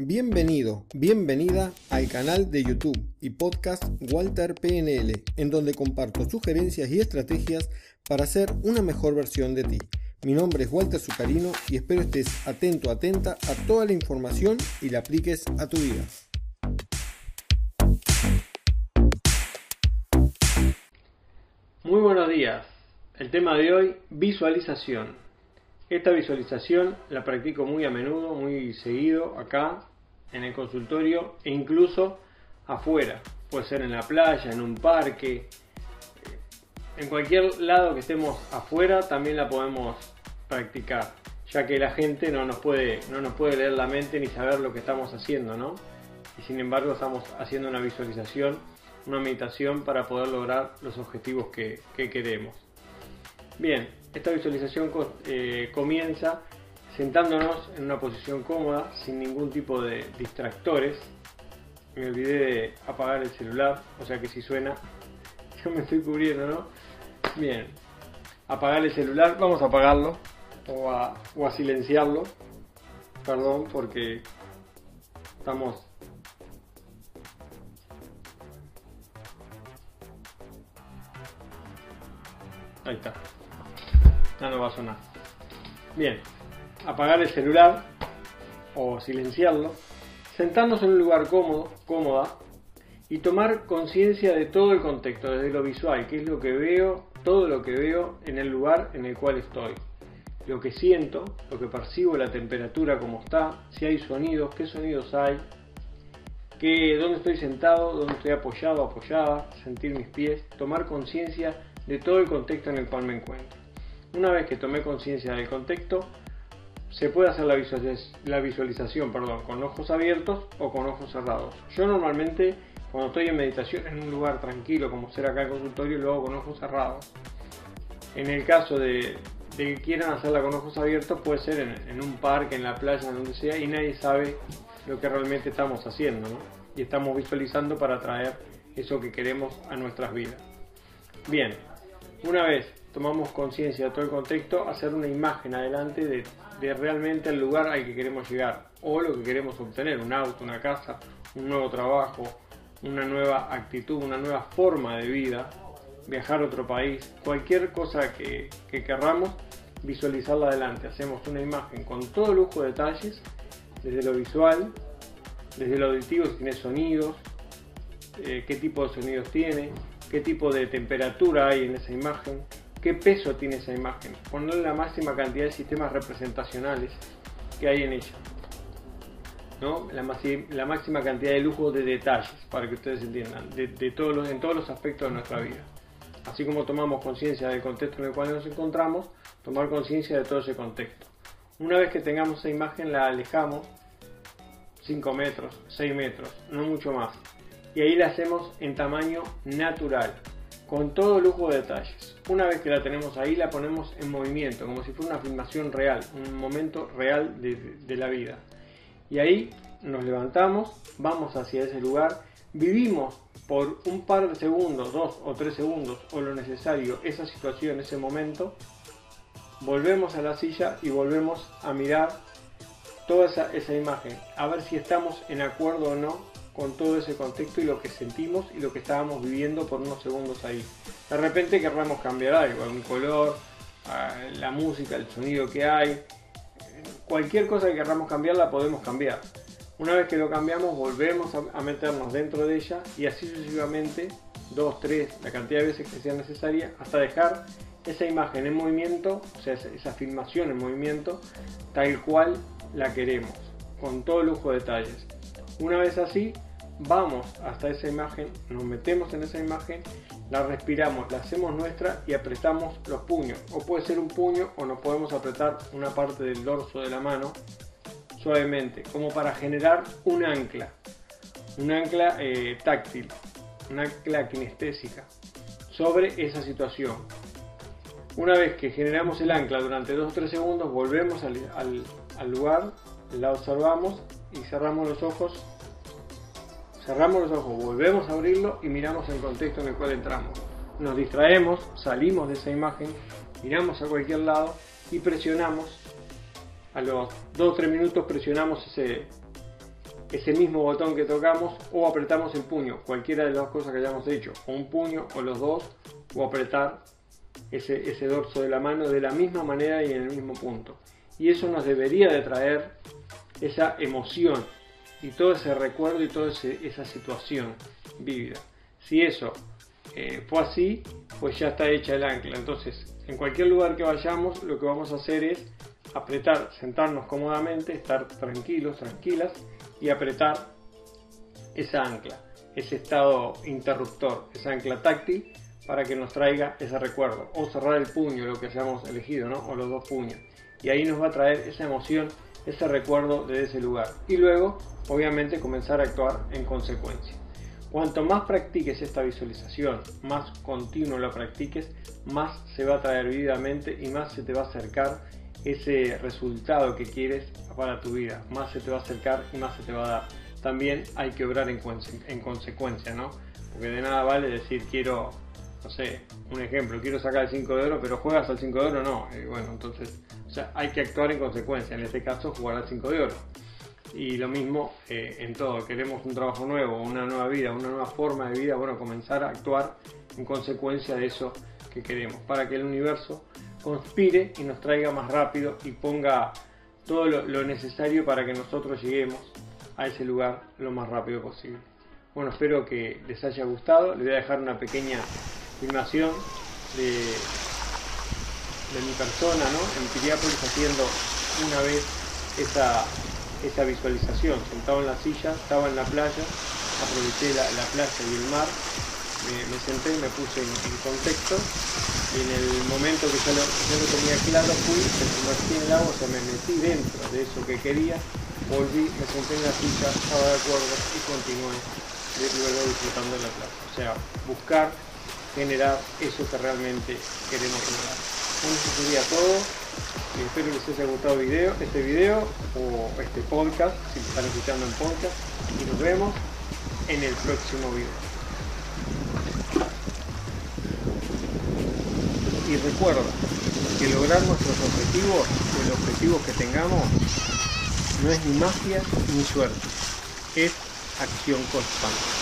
Bienvenido, bienvenida al canal de YouTube y podcast Walter PNL, en donde comparto sugerencias y estrategias para ser una mejor versión de ti. Mi nombre es Walter Zucarino y espero estés atento, atenta a toda la información y la apliques a tu vida. Muy buenos días. El tema de hoy, visualización. Esta visualización la practico muy a menudo, muy seguido acá en el consultorio e incluso afuera. Puede ser en la playa, en un parque, en cualquier lado que estemos afuera también la podemos practicar, ya que la gente no nos puede, no nos puede leer la mente ni saber lo que estamos haciendo, ¿no? Y sin embargo estamos haciendo una visualización, una meditación para poder lograr los objetivos que, queremos. Bien, esta visualización eh, comienza sentándonos en una posición cómoda, sin ningún tipo de distractores. Me olvidé de apagar el celular, o sea que si suena, yo me estoy cubriendo, ¿no? Bien, apagar el celular, vamos a apagarlo o a, o a silenciarlo. Perdón, porque estamos Ahí está. Ya no va a sonar. Bien, apagar el celular o silenciarlo, sentarnos en un lugar cómodo, cómoda y tomar conciencia de todo el contexto, desde lo visual, qué es lo que veo, todo lo que veo en el lugar en el cual estoy, lo que siento, lo que percibo, la temperatura como está, si hay sonidos, qué sonidos hay, que, dónde estoy sentado, dónde estoy apoyado, apoyada, sentir mis pies, tomar conciencia de todo el contexto en el cual me encuentro. Una vez que tomé conciencia del contexto, se puede hacer la visualización, perdón, con ojos abiertos o con ojos cerrados. Yo normalmente cuando estoy en meditación en un lugar tranquilo como ser acá el consultorio lo hago con ojos cerrados. En el caso de, que quieran hacerla con ojos abiertos puede ser en, un parque, en la playa, donde sea y nadie sabe lo que realmente estamos haciendo y estamos visualizando para traer eso que queremos a nuestras vidas. Bien, una vez tomamos conciencia de todo el contexto, hacer una imagen adelante de realmente el lugar al que queremos llegar o lo que queremos obtener, un auto, una casa, un nuevo trabajo, una nueva actitud, una nueva forma de vida, viajar a otro país, cualquier cosa que, que querramos, visualizarla adelante. Hacemos una imagen con todo lujo de detalles, desde lo visual, desde lo auditivo, si tiene sonidos, eh, qué tipo de sonidos tiene, qué tipo de temperatura hay en esa imagen, qué peso tiene esa imagen, ponerle la máxima cantidad de sistemas representacionales que hay en ella. ¿no? La, máxima cantidad de lujo de detalles, para que ustedes entiendan, de, todos los, en todos los aspectos de nuestra vida. Así como tomamos conciencia del contexto en el cual nos encontramos, tomar conciencia de todo ese contexto. Una vez que tengamos esa imagen, la alejamos 5 metros, 6 metros, no mucho más. Y ahí la hacemos en tamaño natural, con todo lujo de detalles. Una vez que la tenemos ahí, la ponemos en movimiento, como si fuera una filmación real, un momento real de, la vida. Y ahí nos levantamos, vamos hacia ese lugar, vivimos por un par de segundos, dos o tres segundos, o lo necesario, esa situación, ese momento, volvemos a la silla y volvemos a mirar toda esa, imagen, a ver si estamos en acuerdo o no con todo ese contexto y lo que sentimos y lo que estábamos viviendo por unos segundos ahí. De repente querramos cambiar algo, algún color, la música, el sonido que hay, cualquier cosa que queramos cambiar la podemos cambiar. Una vez que lo cambiamos volvemos a meternos dentro de ella y así sucesivamente, dos, tres, la cantidad de veces que sea necesaria, hasta dejar esa imagen en movimiento, o sea, esa filmación en movimiento, tal cual la queremos, con todo lujo de detalles. Una vez así, vamos hasta esa imagen, nos metemos en esa imagen, la respiramos, la hacemos nuestra y apretamos los puños. O puede ser un puño o nos podemos apretar una parte del dorso de la mano suavemente, como para generar un ancla, un ancla eh, táctil, un ancla kinestésica sobre esa situación. Una vez que generamos el ancla durante 2 o 3 segundos, volvemos al, al lugar, la observamos y cerramos los ojos cerramos los ojos, volvemos a abrirlo y miramos el contexto en el cual entramos. Nos distraemos, salimos de esa imagen, miramos a cualquier lado y presionamos. A los 2 o 3 minutos presionamos ese, ese mismo botón que tocamos o apretamos el puño, cualquiera de las dos cosas que hayamos hecho, o un puño o los dos, o apretar ese, ese dorso de la mano de la misma manera y en el mismo punto. Y eso nos debería de traer esa emoción y todo ese recuerdo y toda esa situación vívida. Si eso eh, fue así, pues ya está hecha el ancla. Entonces, en cualquier lugar que vayamos, lo que vamos a hacer es apretar, sentarnos cómodamente, estar tranquilos, tranquilas y apretar esa ancla, ese estado interruptor, esa ancla táctil para que nos traiga ese recuerdo o cerrar el puño, lo que hayamos elegido, ¿no? o los dos puños. Y ahí nos va a traer esa emoción, ese recuerdo de ese lugar. Y luego, obviamente, comenzar a actuar en consecuencia. Cuanto más practiques esta visualización, más continuo la practiques, más se va a traer vividamente y más se te va a acercar ese resultado que quieres para tu vida. Más se te va a acercar y más se te va a dar. También hay que obrar en, consecuencia, ¿no? Porque de nada vale decir quiero, no sé, un ejemplo, quiero sacar el 5 de oro, pero juegas al 5 de oro, no. Eh, bueno, entonces, hay que actuar en consecuencia. En este caso, jugar al 5 de oro. Y lo mismo eh, en todo, queremos un trabajo nuevo, una nueva vida, una nueva forma de vida, bueno, comenzar a actuar en consecuencia de eso que queremos, para que el universo conspire y nos traiga más rápido y ponga todo lo, necesario para que nosotros lleguemos a ese lugar lo más rápido posible. Bueno, espero que les haya gustado. Les voy a dejar una pequeña filmación de, de mi persona ¿no? en Piriápolis haciendo una vez esa esa visualización, sentado en la silla, estaba en la playa, aproveché la, playa y el mar, me, senté, me puse en, contexto y en el momento que yo lo, tenía claro fui, me sumergí en el agua, o sea, me metí dentro de eso que quería, volví, me senté en la silla, estaba de acuerdo y continué luego disfrutando de la playa. O sea, buscar generar eso que realmente queremos lograr. Bueno, eso sería todo espero que les haya gustado video, este video o este podcast, si están escuchando en podcast, y nos vemos en el próximo video. Y recuerda que lograr nuestros objetivos o el objetivo que tengamos no es ni magia ni suerte, es acción constante.